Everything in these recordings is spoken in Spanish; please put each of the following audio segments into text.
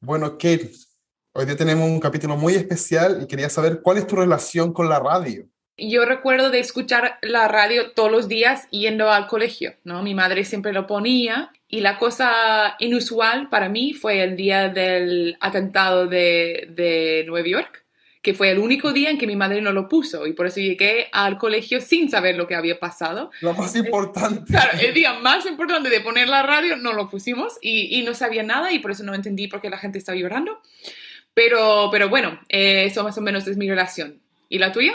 Bueno, Kate, hoy día tenemos un capítulo muy especial y quería saber cuál es tu relación con la radio. Yo recuerdo de escuchar la radio todos los días yendo al colegio, ¿no? Mi madre siempre lo ponía y la cosa inusual para mí fue el día del atentado de, de Nueva York que fue el único día en que mi madre no lo puso y por eso llegué al colegio sin saber lo que había pasado. Lo más importante. Claro, el día más importante de poner la radio no lo pusimos y, y no sabía nada y por eso no entendí por qué la gente estaba llorando. Pero, pero bueno, eh, eso más o menos es mi relación. ¿Y la tuya?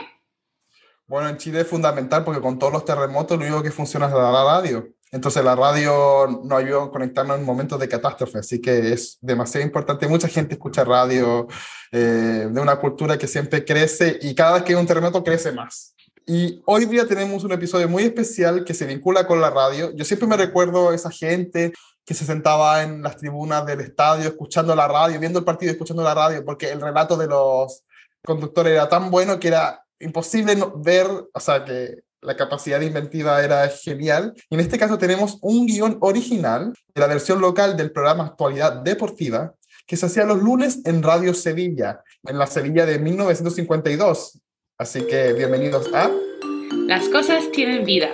Bueno, en Chile es fundamental porque con todos los terremotos lo único que funciona es la radio. Entonces la radio nos ayuda a conectarnos en momentos de catástrofe, así que es demasiado importante. Mucha gente escucha radio eh, de una cultura que siempre crece y cada vez que hay un terremoto crece más. Y hoy día tenemos un episodio muy especial que se vincula con la radio. Yo siempre me recuerdo esa gente que se sentaba en las tribunas del estadio escuchando la radio, viendo el partido escuchando la radio, porque el relato de los conductores era tan bueno que era imposible ver, o sea, que la capacidad inventiva era genial. Y en este caso tenemos un guion original de la versión local del programa Actualidad Deportiva, que se hacía los lunes en Radio Sevilla, en la Sevilla de 1952. Así que bienvenidos a... Las cosas tienen vida.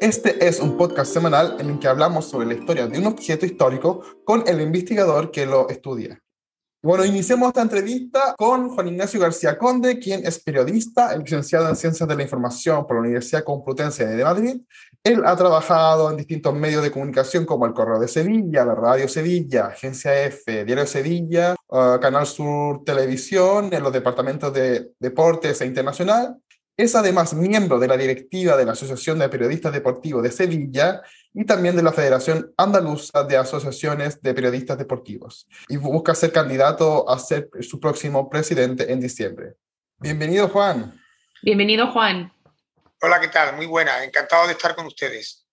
Este es un podcast semanal en el que hablamos sobre la historia de un objeto histórico con el investigador que lo estudia. Bueno, iniciemos esta entrevista con Juan Ignacio García Conde, quien es periodista, licenciado en Ciencias de la Información por la Universidad Complutense de Madrid. Él ha trabajado en distintos medios de comunicación como el Correo de Sevilla, la Radio Sevilla, Agencia F, Diario Sevilla, uh, Canal Sur Televisión, en los departamentos de Deportes e Internacional. Es además miembro de la directiva de la Asociación de Periodistas Deportivos de Sevilla y también de la Federación Andaluza de Asociaciones de Periodistas Deportivos. Y busca ser candidato a ser su próximo presidente en diciembre. Bienvenido, Juan. Bienvenido, Juan. Hola, ¿qué tal? Muy buena. Encantado de estar con ustedes.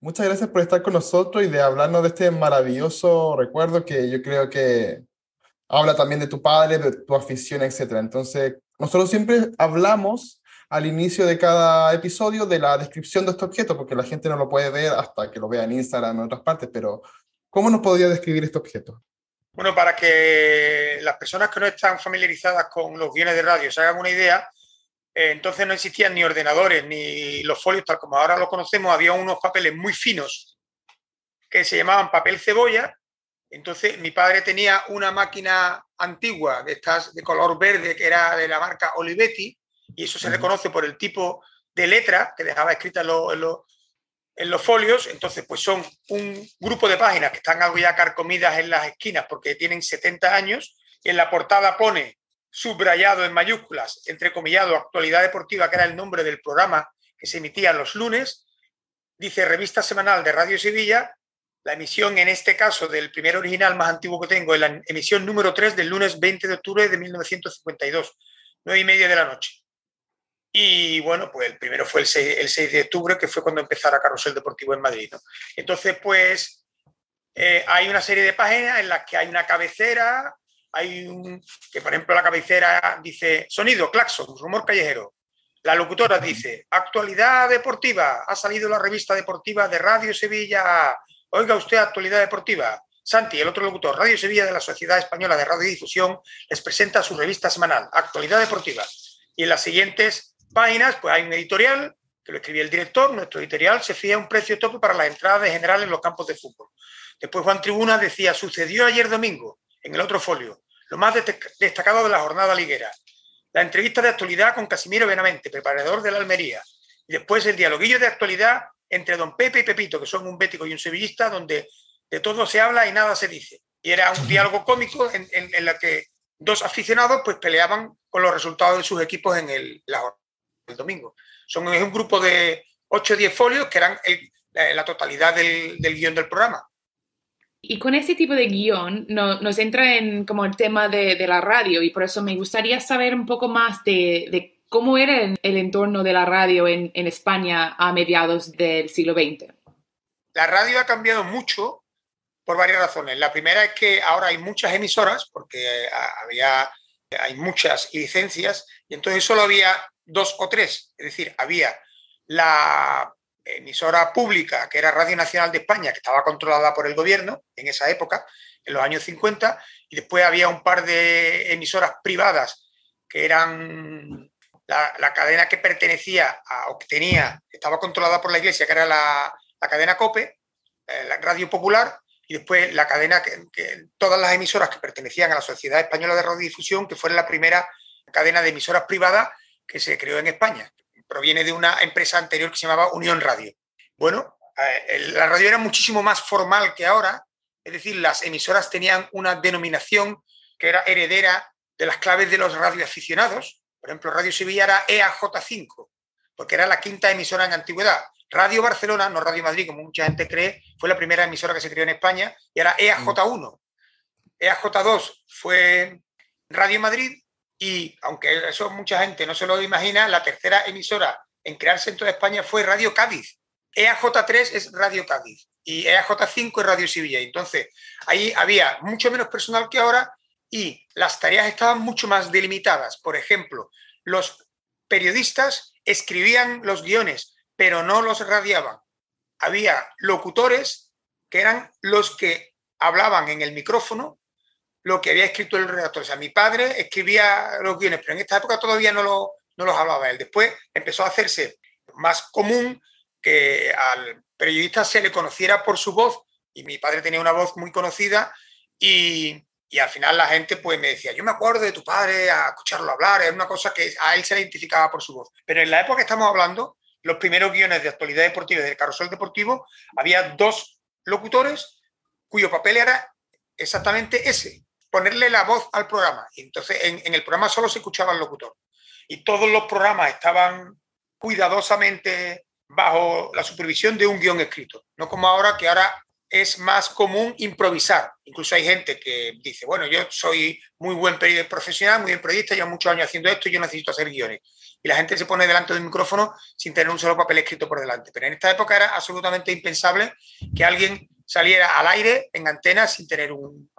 Muchas gracias por estar con nosotros y de hablarnos de este maravilloso recuerdo que yo creo que habla también de tu padre, de tu afición, etc. Entonces, nosotros siempre hablamos al inicio de cada episodio de la descripción de este objeto, porque la gente no lo puede ver hasta que lo vea en Instagram o en otras partes, pero ¿cómo nos podría describir este objeto? Bueno, para que las personas que no están familiarizadas con los guiones de radio se hagan una idea, eh, entonces no existían ni ordenadores ni los folios tal como ahora los conocemos, había unos papeles muy finos que se llamaban papel cebolla entonces, mi padre tenía una máquina antigua de estas de color verde que era de la marca Olivetti, y eso se reconoce por el tipo de letra que dejaba escrita en, los folios. Entonces, pues son un grupo de páginas que están algo ya carcomidas en las esquinas porque tienen 70 años. Y en la portada pone subrayado en mayúsculas, entrecomillado, actualidad deportiva, que era el nombre del programa que se emitía los lunes. Dice revista semanal de Radio Sevilla la emisión, en este caso, del primer original más antiguo que tengo, es la emisión número 3 del lunes 20 de octubre de 1952, 9 y media de la noche. Y bueno, pues el primero fue el 6, de octubre, que fue cuando empezara Carrusel Deportivo en Madrid. Entonces, pues eh, hay una serie de páginas en las que hay una cabecera, hay un, que por ejemplo la cabecera dice sonido, claxon, rumor callejero. La locutora dice, actualidad deportiva, ha salido la revista deportiva de Radio Sevilla, Oiga usted actualidad deportiva. Santi, el otro locutor, Radio Sevilla de la Sociedad Española de Radiodifusión, les presenta su revista semanal, Actualidad Deportiva. Y en las siguientes páginas, pues hay un editorial que lo escribía el director. Nuestro editorial se fía un precio tope para las entradas de general en los campos de fútbol. Después Juan Tribuna decía, sucedió ayer domingo, en el otro folio, lo más destacado de la jornada liguera. La entrevista de actualidad con Casimiro Benavente, preparador de la Almería. Y después el dialoguillo de actualidad entre don Pepe y Pepito, que son un bético y un sevillista, donde de todo se habla y nada se dice. Y era un diálogo cómico en, en, la que dos aficionados pues peleaban con los resultados de sus equipos en el, el domingo. Son un grupo de 8 o 10 folios que eran la, totalidad del, guion del programa. Y con ese tipo de guion nos entra en como el tema de, la radio y por eso me gustaría saber un poco más de, de ¿Cómo era el entorno de la radio en, España a mediados del siglo XX? La radio ha cambiado mucho por varias razones. La primera es que ahora hay muchas emisoras, porque había, hay muchas licencias, y entonces solo había dos o tres. Es decir, había la emisora pública, que era Radio Nacional de España, que estaba controlada por el gobierno en esa época, en los años 50 y después había un par de emisoras privadas que eran la, cadena que pertenecía a, o que tenía, estaba controlada por la iglesia, que era la, cadena COPE, eh, la Radio Popular, y después la cadena que, todas las emisoras que pertenecían a la Sociedad Española de Radiodifusión, que fue la primera cadena de emisoras privadas que se creó en España. Proviene de una empresa anterior que se llamaba Unión Radio. Bueno, eh, la radio era muchísimo más formal que ahora, es decir, las emisoras tenían una denominación que era heredera de las claves de los radioaficionados. Por ejemplo, Radio Sevilla era EAJ5, porque era la quinta emisora en antigüedad. Radio Barcelona, no Radio Madrid, como mucha gente cree, fue la primera emisora que se creó en España y era EAJ1. EAJ2 fue Radio Madrid y, aunque eso mucha gente no se lo imagina, la tercera emisora en crearse en toda España fue Radio Cádiz. EAJ3 es Radio Cádiz y EAJ5 es Radio Sevilla. Entonces, ahí había mucho menos personal que ahora y las tareas estaban mucho más delimitadas. Por ejemplo, los periodistas escribían los guiones pero no los radiaban. Había locutores que eran los que hablaban en el micrófono lo que había escrito el redactor. O sea, mi padre escribía los guiones, pero en esta época todavía no, lo, no los hablaba él. Después empezó a hacerse más común que al periodista se le conociera por su voz, y mi padre tenía una voz muy conocida, y, y al final la gente pues me decía, yo me acuerdo de tu padre, a escucharlo hablar, es una cosa que a él se le identificaba por su voz. Pero en la época que estamos hablando, los primeros guiones de actualidad deportiva del carrusel deportivo, había dos locutores cuyo papel era exactamente ese, ponerle la voz al programa. Y entonces en, el programa solo se escuchaba el locutor. Y todos los programas estaban cuidadosamente bajo la supervisión de un guion escrito. No como ahora, que ahora es más común improvisar. Incluso hay gente que dice, bueno, yo soy muy buen periodista profesional, muy buen periodista, llevo muchos años haciendo esto y yo necesito hacer guiones y la gente se pone delante del micrófono sin tener un solo papel escrito por delante. Pero en esta época era absolutamente impensable que alguien saliera al aire en antena sin tener un,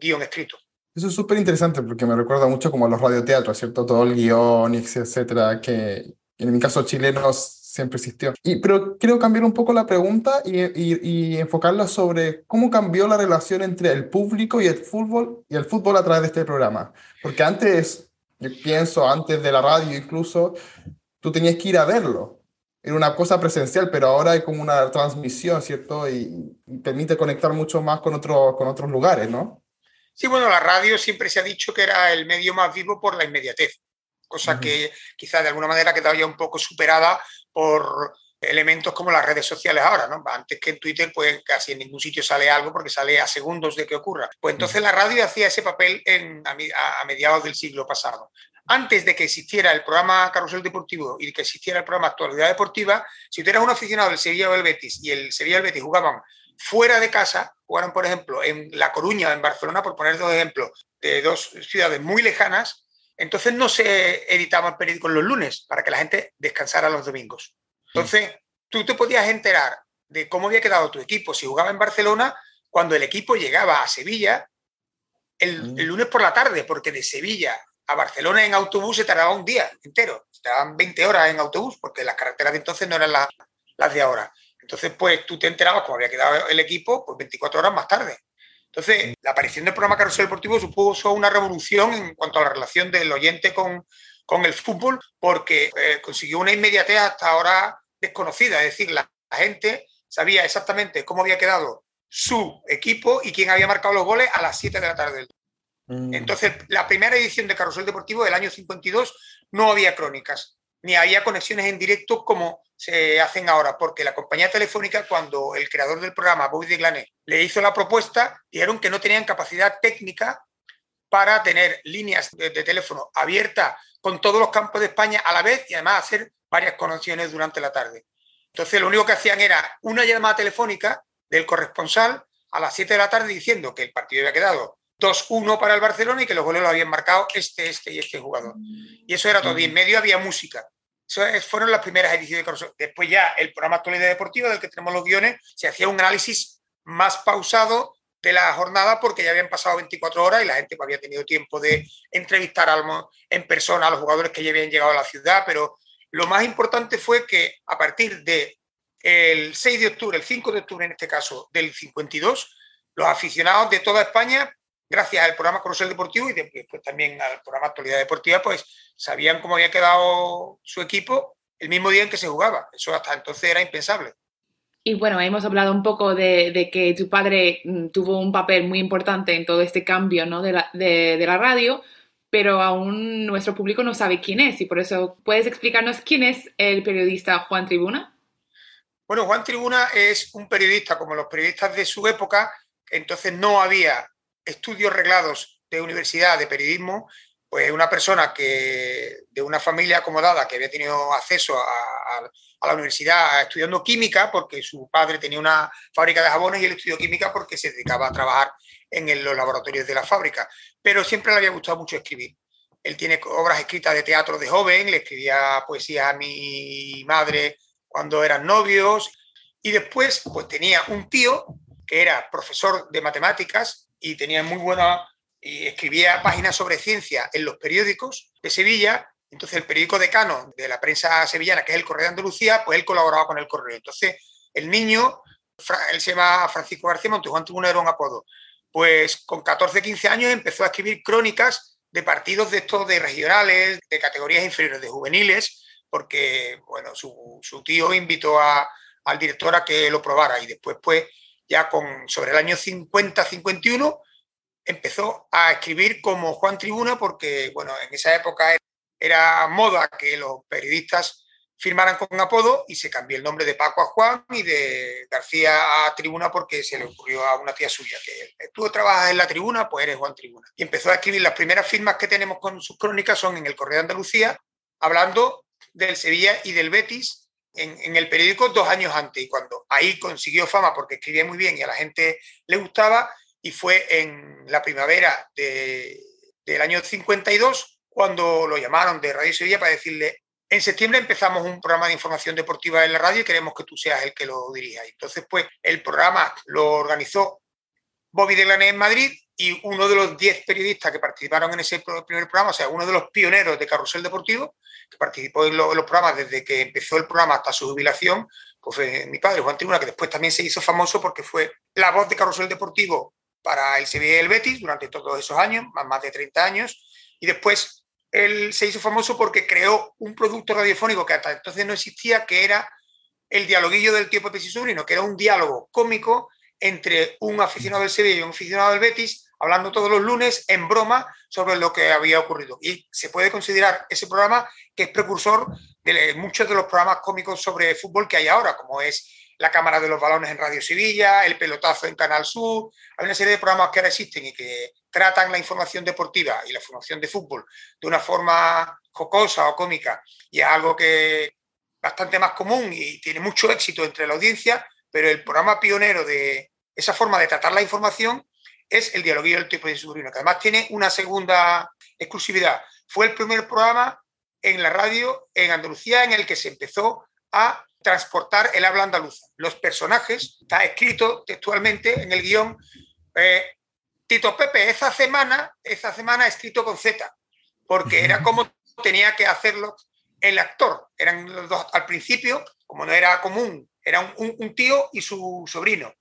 guion escrito. Eso es súper interesante porque me recuerda mucho como a los radioteatros, ¿cierto? Todo el guion, etcétera, que en mi caso chileno siempre existió. Y, pero quiero cambiar un poco la pregunta y, y, y, enfocarla sobre cómo cambió la relación entre el público y el fútbol y el fútbol a través de este programa. Porque antes yo pienso antes de la radio incluso, tú tenías que ir a verlo. Era una cosa presencial, pero ahora hay como una transmisión, ¿cierto? Y, permite conectar mucho más con, otro, con otros lugares, ¿no? Sí, bueno, la radio siempre se ha dicho que era el medio más vivo por la inmediatez, cosa que quizás de alguna manera quedaba ya un poco superada por elementos como las redes sociales ahora, ¿no? Antes que en Twitter, pues casi en ningún sitio sale algo porque sale a segundos de que ocurra. Pues entonces la radio hacía ese papel a, mediados del siglo pasado. Antes de que existiera el programa Carrusel Deportivo y que existiera el programa Actualidad Deportiva, si tú eras un aficionado del Sevilla o del Betis y el Sevilla y el Betis jugaban fuera de casa, jugaran, por ejemplo, en La Coruña, en Barcelona, por poner dos ejemplos, de dos ciudades muy lejanas, entonces no se editaban periódicos los lunes para que la gente descansara los domingos. Entonces, tú te podías enterar de cómo había quedado tu equipo si jugaba en Barcelona cuando el equipo llegaba a Sevilla el, mm. lunes por la tarde, porque de Sevilla a Barcelona en autobús se tardaba un día entero, se tardaban 20 horas en autobús, porque las carreteras de entonces no eran las, las de ahora. Entonces, pues tú te enterabas cómo había quedado el equipo pues 24 horas más tarde. Entonces, la aparición del programa Carrusel Deportivo supuso una revolución en cuanto a la relación del oyente con, con el fútbol, porque eh, consiguió una inmediatez hasta ahora desconocida, es decir, la, gente sabía exactamente cómo había quedado su equipo y quién había marcado los goles a las 7 de la tarde. Mm. Entonces, la primera edición de Carrusel Deportivo del año 52 no había crónicas, ni había conexiones en directo como se hacen ahora, porque la compañía telefónica, cuando el creador del programa, Bobby de Glané, le hizo la propuesta, dijeron que no tenían capacidad técnica para tener líneas de, de teléfono abiertas con todos los campos de España a la vez y además hacer varias conexiones durante la tarde. Entonces, lo único que hacían era una llamada telefónica del corresponsal a las 7 de la tarde diciendo que el partido había quedado 2-1 para el Barcelona y que los goles lo habían marcado este, este y este jugador. Y eso era todo. Y en medio había música. Fueron las primeras ediciones de Después ya el programa Actualidad Deportiva, del que tenemos los guiones, se hacía un análisis más pausado de la jornada porque ya habían pasado 24 horas y la gente había tenido tiempo de entrevistar en persona a los jugadores que ya habían llegado a la ciudad, pero lo más importante fue que a partir el 6 de octubre, el 5 de octubre en este caso, del 52, los aficionados de toda España, gracias al programa Corusel Deportivo y después también al programa Actualidad Deportiva, pues sabían cómo había quedado su equipo el mismo día en que se jugaba. Eso hasta entonces era impensable. Y bueno, hemos hablado un poco de, que tu padre mm, tuvo un papel muy importante en todo este cambio ¿no? de, la, de, la radio, pero aún nuestro público no sabe quién es y por eso puedes explicarnos quién es el periodista Juan Tribuna. Bueno, Juan Tribuna es un periodista como los periodistas de su época, entonces no había estudios reglados de universidad de periodismo, pues una persona que de una familia acomodada que había tenido acceso a la universidad estudiando química porque su padre tenía una fábrica de jabones y él estudió química porque se dedicaba a trabajar en los laboratorios de la fábrica. Pero siempre le había gustado mucho escribir. Él tiene obras escritas de teatro de joven, le escribía poesía a mi madre cuando eran novios y después pues tenía un tío que era profesor de matemáticas y tenía muy buena y escribía páginas sobre ciencia en los periódicos de Sevilla entonces, el periódico decano de la prensa sevillana, que es el Correo de Andalucía, pues él colaboraba con el Correo. Entonces, el niño, él se llama Francisco García Montes, Juan Tribuna era un apodo. Pues con 14, 15 años empezó a escribir crónicas de partidos de estos, de regionales, de categorías inferiores, de juveniles, porque, bueno, su, tío invitó al director a que lo probara y después, pues, ya con, sobre el año 50-51, empezó a escribir como Juan Tribuna porque, bueno, en esa época era moda que los periodistas firmaran con apodo y se cambió el nombre de Paco a Juan y de García a Tribuna porque se le ocurrió a una tía suya que tú trabajas en la tribuna, pues eres Juan Tribuna. Y empezó a escribir las primeras firmas que tenemos con sus crónicas son en el Correo de Andalucía, hablando del Sevilla y del Betis en, el periódico dos años antes. Y cuando ahí consiguió fama porque escribía muy bien y a la gente le gustaba, y fue en la primavera de, del año 52 cuando lo llamaron de Radio Sevilla para decirle, en septiembre empezamos un programa de información deportiva en la radio y queremos que tú seas el que lo dirija. Entonces, pues el programa lo organizó Bobby de en Madrid y uno de los 10 periodistas que participaron en ese primer programa, o sea, uno de los pioneros de Carrusel Deportivo, que participó en, los programas desde que empezó el programa hasta su jubilación, pues fue mi padre, Juan Tribuna, que después también se hizo famoso porque fue la voz de Carrusel Deportivo para el Sevilla y el Betis durante todos esos años, más, más de 30 años, y después él se hizo famoso porque creó un producto radiofónico que hasta entonces no existía, que era el dialoguillo del tío Pepe y sobrino, que era un diálogo cómico entre un aficionado del Sevilla y un aficionado del Betis, hablando todos los lunes en broma sobre lo que había ocurrido. Y se puede considerar ese programa que es precursor de muchos de los programas cómicos sobre fútbol que hay ahora, como es la Cámara de los Balones en Radio Sevilla, el Pelotazo en Canal Sur. Hay una serie de programas que ahora existen y que tratan la información deportiva y la formación de fútbol de una forma jocosa o cómica y es algo que bastante más común y tiene mucho éxito entre la audiencia, pero el programa pionero de esa forma de tratar la información es el dialoguillo del tipo de sobrino, que además tiene una segunda exclusividad. Fue el primer programa en la radio en Andalucía en el que se empezó a transportar el habla andaluza. Los personajes, está escrito textualmente en el guion, eh, Tito Pepe, esa semana, esa semana escrito con Z, porque era como tenía que hacerlo el actor. Eran los dos al principio, como no era común, era un, tío y su sobrino.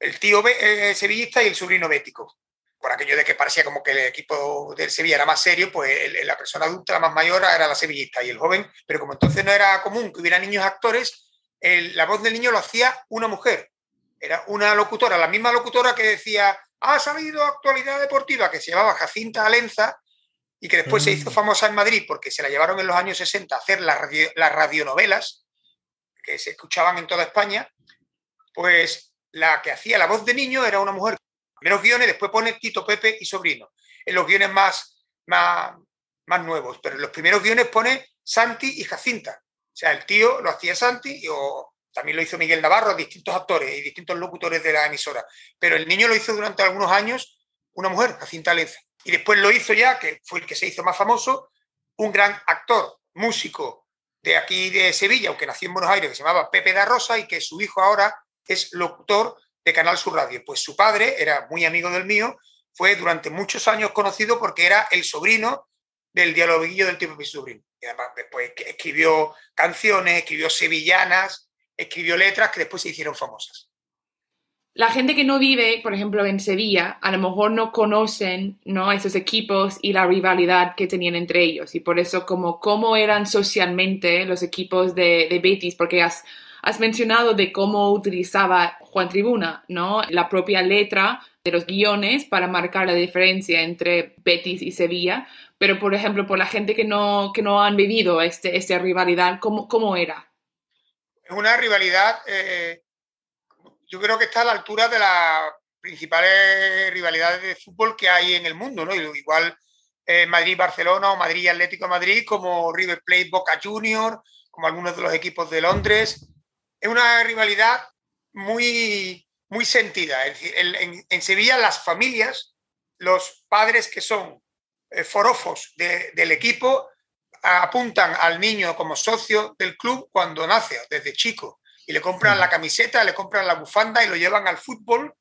El tío eh, sevillista y el sobrino bético. Por aquello de que parecía como que el equipo del Sevilla era más serio, pues la persona adulta, la más mayor, era la sevillista y el joven, pero como entonces no era común que hubiera niños actores, la voz del niño lo hacía una mujer, era una locutora, la misma locutora que decía, ha salido actualidad deportiva, que se llamaba Jacinta Alenza y que después se hizo mm. famosa en Madrid porque se la llevaron en los años 60 a hacer las, las radionovelas que se escuchaban en toda España, pues la que hacía la voz de niño era una mujer primeros guiones, después pone Tito, Pepe y Sobrino. En los guiones más, más, más nuevos, pero en los primeros guiones pone Santi y Jacinta. O sea, el tío lo hacía Santi o también lo hizo Miguel Navarro, distintos actores y distintos locutores de la emisora. Pero el niño lo hizo durante algunos años una mujer, Jacinta Lenza. Y después lo hizo ya, que fue el que se hizo más famoso, un gran actor, músico de aquí de Sevilla, aunque nació en Buenos Aires, que se llamaba Pepe da Rosa y que su hijo ahora es locutor de Canal Sur Radio. Pues su padre era muy amigo del mío, fue durante muchos años conocido porque era el sobrino del dialoguillo del tipo mi sobrino. Y además después escribió canciones, escribió sevillanas, escribió letras que después se hicieron famosas. la gente que no vive, por ejemplo, en Sevilla, a lo mejor no conocen ¿no? esos equipos y la rivalidad que tenían entre ellos. Y por eso, como cómo eran socialmente los equipos de, de Betis, porque has, has mencionado de cómo utilizaba Juan Tribuna, ¿no? La propia letra de los guiones para marcar la diferencia entre Betis y Sevilla. Pero, por ejemplo, por la gente que no, que no han vivido este, esta rivalidad, ¿cómo, ¿cómo era? Es una rivalidad eh, yo creo que está a la altura de las principales rivalidades de fútbol que hay en el mundo, ¿no? Igual eh, Madrid-Barcelona o Madrid-Atlético Madrid, como River Plate-Boca Junior, como algunos de los equipos de Londres. Es una rivalidad muy, muy sentida. En, Sevilla las familias, los padres que son eh, forofos del equipo, apuntan al niño como socio del club cuando nace, desde chico y le compran la camiseta, le compran la bufanda y lo llevan al fútbol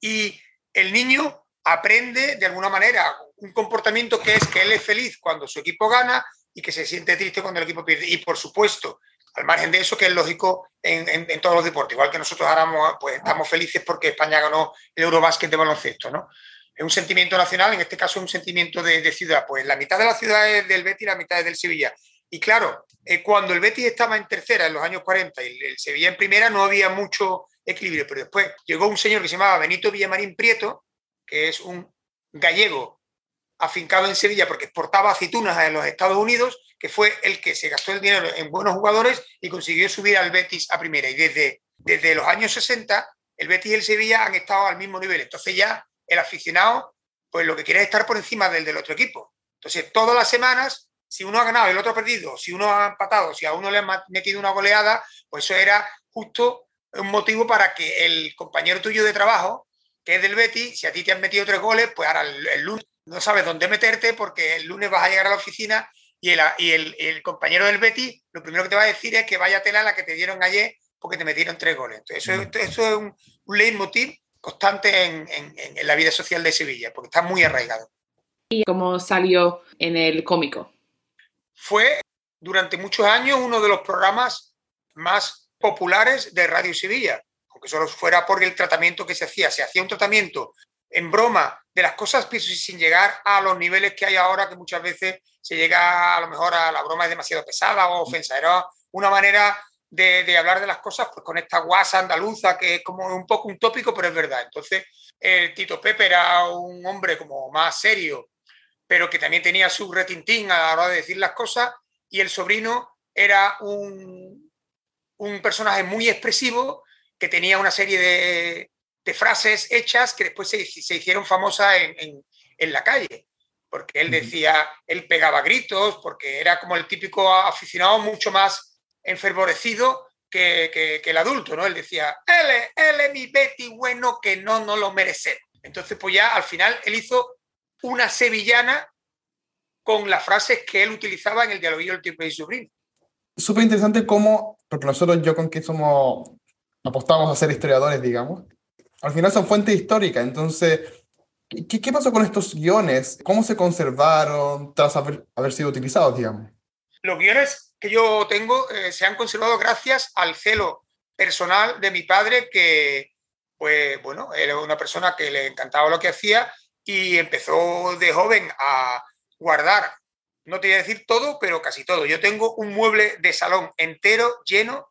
y el niño aprende de alguna manera un comportamiento que es que él es feliz cuando su equipo gana y que se siente triste cuando el equipo pierde. Y por supuesto, al margen de eso, que es lógico en, todos los deportes, igual que nosotros ahora pues, estamos felices porque España ganó el Eurobásquet de baloncesto, ¿no? Es un sentimiento nacional, en este caso es un sentimiento de, de ciudad. Pues la mitad de la ciudad es del Betis y la mitad es del Sevilla. Y claro, eh, cuando el Betis estaba en tercera en los años 40 y el Sevilla en primera, no había mucho equilibrio. Pero después llegó un señor que se llamaba Benito Villamarín Prieto, que es un gallego afincado en Sevilla porque exportaba aceitunas a los Estados Unidos, que fue el que se gastó el dinero en buenos jugadores y consiguió subir al Betis a primera. Y desde, desde los años 60, el Betis y el Sevilla han estado al mismo nivel. Entonces ya el aficionado, pues lo que quiere es estar por encima del del otro equipo. Entonces, todas las semanas si uno ha ganado el otro ha perdido, si uno ha empatado, si a uno le han metido una goleada, pues eso era justo un motivo para que el compañero tuyo de trabajo, que es del Betty, si a ti te han metido tres goles, pues ahora el, lunes no sabes dónde meterte porque el lunes vas a llegar a la oficina y el, y el, compañero del Betty lo primero que te va a decir es que vaya tela la que te dieron ayer porque te metieron tres goles. Entonces, eso, eso es un, un leitmotiv constante en, en la vida social de Sevilla, porque está muy arraigado. ¿Y cómo salió en el cómico? fue durante muchos años uno de los programas más populares de Radio Sevilla, aunque solo fuera por el tratamiento que se hacía. Se hacía un tratamiento en broma de las cosas, sin llegar a los niveles que hay ahora, que muchas veces se llega a lo mejor a la broma es demasiado pesada o ofensa. Era una manera de, hablar de las cosas pues con esta guasa andaluza que es como un poco un tópico, pero es verdad. Entonces, Tito Pepe era un hombre como más serio, pero que también tenía su retintín a la hora de decir las cosas, y el sobrino era un, un personaje muy expresivo que tenía una serie de, de frases hechas que después se, se hicieron famosas en, en, en, la calle, porque él decía, él pegaba gritos, porque era como el típico aficionado mucho más enfervorecido que, que, que el adulto, ¿no? Él decía, él es mi Betty bueno que no, no lo merece. Entonces, pues ya al final él hizo una sevillana con las frases que él utilizaba en el dialoguillo del tiempo y sobrino. Súper interesante cómo, porque nosotros yo con que somos, apostamos a ser historiadores, digamos, al final son fuentes históricas, entonces, ¿qué, pasó con estos guiones? ¿Cómo se conservaron tras haber, haber sido utilizados, digamos? Los guiones que yo tengo eh, se han conservado gracias al celo personal de mi padre, que, pues, bueno, era una persona que le encantaba lo que hacía y empezó de joven a guardar, no te voy a decir todo, pero casi todo. Yo tengo un mueble de salón entero lleno,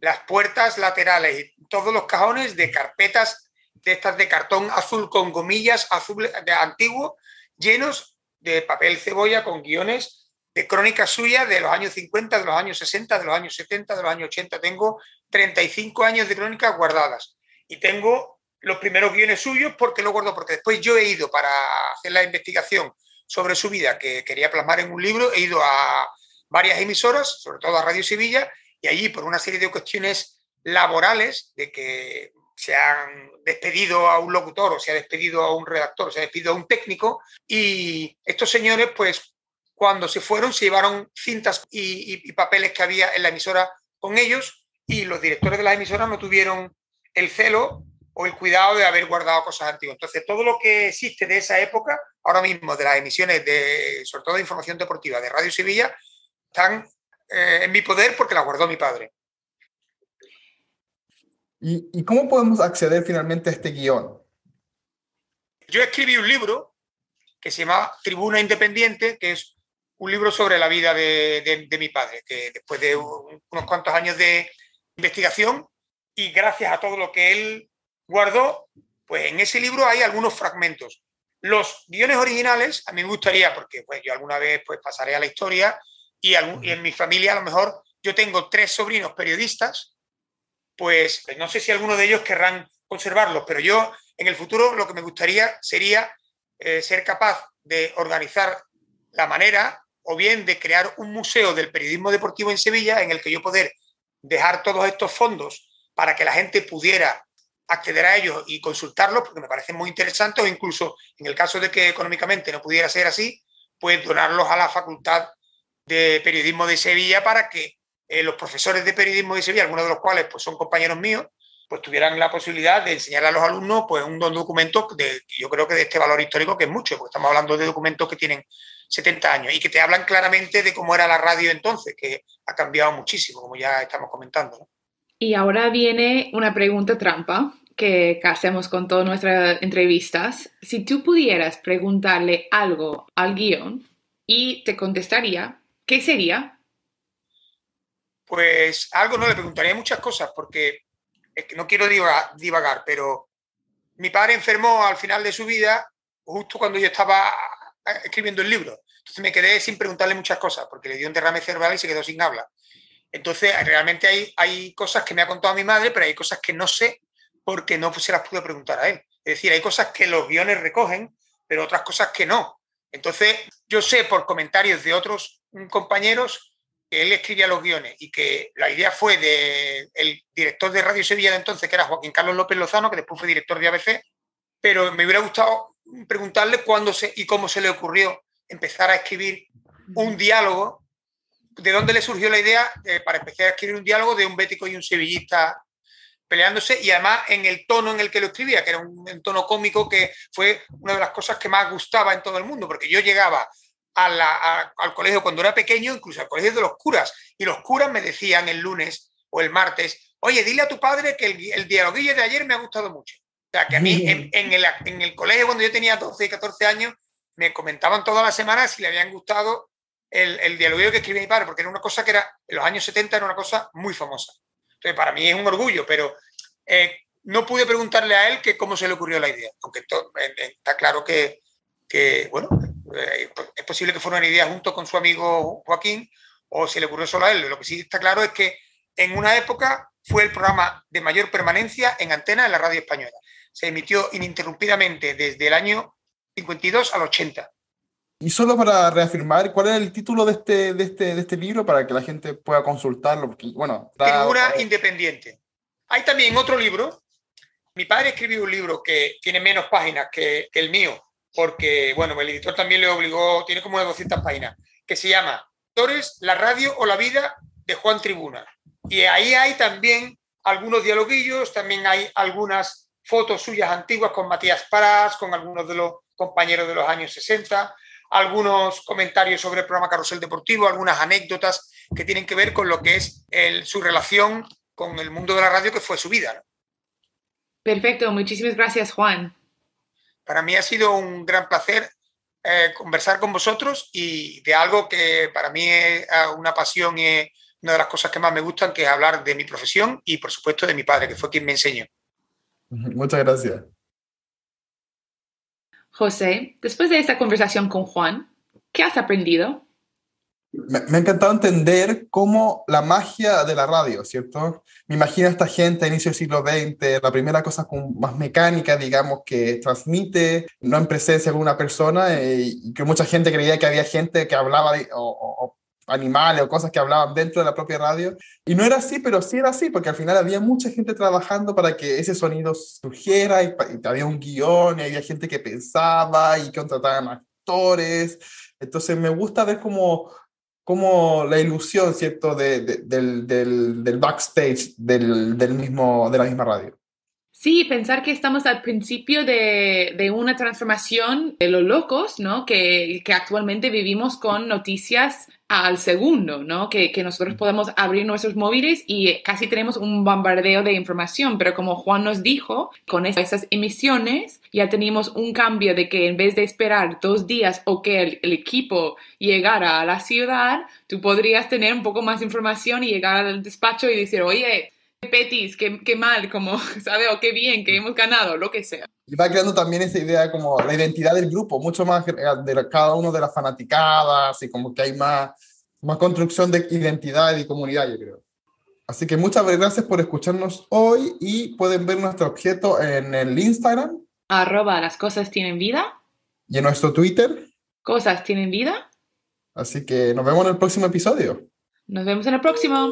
las puertas laterales y todos los cajones de carpetas de estas de cartón azul con gomillas azul de antiguo, llenos de papel cebolla con guiones de crónicas suyas de los años 50, de los años 60, de los años 70, de los años 80. Tengo 35 años de crónicas guardadas y tengo los primeros guiones suyos porque lo guardo, porque después yo he ido para hacer la investigación sobre su vida que quería plasmar en un libro, he ido a varias emisoras, sobre todo a Radio Sevilla, y allí por una serie de cuestiones laborales, de que se han despedido a un locutor o se ha despedido a un redactor o se ha despedido a un técnico, y estos señores, pues cuando se fueron, se llevaron cintas y, y papeles que había en la emisora con ellos, y los directores de la emisora no tuvieron el celo o el cuidado de haber guardado cosas antiguas. Entonces, todo lo que existe de esa época, ahora mismo de las emisiones, de, sobre todo de información deportiva de Radio Sevilla, están eh, en mi poder porque las guardó mi padre. ¿Y, ¿Y, cómo podemos acceder finalmente a este guion? Yo escribí un libro que se llama Tribuna Independiente, que es un libro sobre la vida de, de, mi padre, que después de unos cuantos años de investigación y gracias a todo lo que él guardó, pues en ese libro hay algunos fragmentos. Los guiones originales, a mí me gustaría, porque pues, yo alguna vez pues, pasaré a la historia y, en mi familia a lo mejor yo tengo tres sobrinos periodistas, pues no sé si alguno de ellos querrán conservarlos, pero yo en el futuro lo que me gustaría sería eh, ser capaz de organizar la manera o bien de crear un museo del periodismo deportivo en Sevilla en el que yo poder dejar todos estos fondos para que la gente pudiera acceder a ellos y consultarlos, porque me parecen muy interesantes, o incluso en el caso de que económicamente no pudiera ser así, pues donarlos a la Facultad de Periodismo de Sevilla para que eh, los profesores de periodismo de Sevilla, algunos de los cuales pues, son compañeros míos, pues tuvieran la posibilidad de enseñar a los alumnos pues, un documento de, yo creo que de este valor histórico que es mucho, porque estamos hablando de documentos que tienen 70 años y que te hablan claramente de cómo era la radio entonces, que ha cambiado muchísimo, como ya estamos comentando. Y ahora viene una pregunta trampa que hacemos con todas nuestras entrevistas. Si tú pudieras preguntarle algo al guion y te contestaría, ¿qué sería? Pues algo no le preguntaría muchas cosas porque es que no quiero divagar, pero mi padre enfermó al final de su vida justo cuando yo estaba eh, escribiendo el libro. Entonces me quedé sin preguntarle muchas cosas porque le dio un derrame cerebral y se quedó sin habla. Entonces realmente hay, hay cosas que me ha contado mi madre, pero hay cosas que no sé porque no se las pude preguntar a él. Es decir, hay cosas que los guiones recogen, pero otras cosas que no. Entonces yo sé por comentarios de otros compañeros que él escribía los guiones y que la idea fue del el director de Radio Sevilla de entonces, que era Joaquín Carlos López Lozano, que después fue director de ABC, pero me hubiera gustado preguntarle cuándo se, y cómo se le ocurrió empezar a escribir un diálogo, de dónde le surgió la idea eh, para empezar a escribir un diálogo de un bético y un sevillista peleándose y además en el tono en el que lo escribía, que era un, un tono cómico que fue una de las cosas que más gustaba en todo el mundo, porque yo llegaba al colegio cuando era pequeño, incluso al colegio de los curas. Y los curas me decían el lunes o el martes, oye, dile a tu padre que el, el dialoguillo de ayer me ha gustado mucho. O sea, que a mí en, el, en el colegio cuando yo tenía 12 y 14 años, me comentaban todas las semanas si le habían gustado el, el dialoguillo que escribía mi padre, porque era una cosa que era, en los años 70 era una cosa muy famosa. Entonces, para mí es un orgullo, pero eh, no pude preguntarle a él que cómo se le ocurrió la idea, aunque está claro que, que bueno, es posible que fuera una idea junto con su amigo Joaquín o se le ocurrió solo a él. Lo que sí está claro es que en una época fue el programa de mayor permanencia en antena en la radio española. Se emitió ininterrumpidamente desde el año 52 al 80. Y solo para reafirmar, ¿cuál es el título de este, de este, de este libro para que la gente pueda consultarlo? Porque, bueno, Figura independiente. Hay también otro libro. Mi padre escribió un libro que tiene menos páginas que, que el mío, porque, bueno, el editor también le obligó, tiene como unas 200 páginas, que se llama Torres, la radio o la vida de Juan Tribuna. Y ahí hay también algunos dialoguillos, también hay algunas fotos suyas antiguas con Matías Parás, con algunos de los compañeros de los años 60, algunos comentarios sobre el programa Carrusel Deportivo, algunas anécdotas que tienen que ver con lo que es su relación con el mundo de la radio, que fue su vida. Perfecto, muchísimas gracias, Juan. Para mí ha sido un gran placer eh, conversar con vosotros y de algo que para mí es ah, una pasión y una de las cosas que más me gustan, que es hablar de mi profesión y, por supuesto, de mi padre, que fue quien me enseñó. Muchas gracias. José, después de esta conversación con Juan, ¿qué has aprendido? Me, ha encantado entender cómo la magia de la radio, ¿cierto? Me imagino a esta gente a inicio del siglo XX, la primera cosa con más mecánica, digamos, que transmite, no en presencia con una persona, eh, y que mucha gente creía que había gente que hablaba de, o, animales o cosas que hablaban dentro de la propia radio. Y no era así, pero sí era así, porque al final había mucha gente trabajando para que ese sonido surgiera y, y había un guion y había gente que pensaba y contrataban actores. Entonces me gusta ver cómo como la ilusión, ¿cierto?, de, del, del, del, backstage del, del, mismo, de la misma radio. Sí, pensar que estamos al principio de, de una transformación de los locos, ¿no? Que, que, actualmente vivimos con noticias al segundo, ¿no? Que, que, nosotros podemos abrir nuestros móviles y casi tenemos un bombardeo de información, pero como Juan nos dijo, con esas emisiones ya teníamos un cambio de que en vez de esperar dos días o que el, el equipo llegara a la ciudad, tú podrías tener un poco más información y llegar al despacho y decir, oye, Petis, qué, qué mal, como, ¿sabe? O qué bien, que hemos ganado, lo que sea. Y va creando también esa idea como la identidad del grupo, mucho más de cada uno de las fanaticadas y como que hay más, más construcción de identidad y comunidad, yo creo. Así que muchas gracias por escucharnos hoy y pueden ver nuestro objeto en el Instagram. Arroba las cosas tienen vida. Y en nuestro Twitter. Cosas tienen vida. Así que nos vemos en el próximo episodio. Nos vemos en el próximo.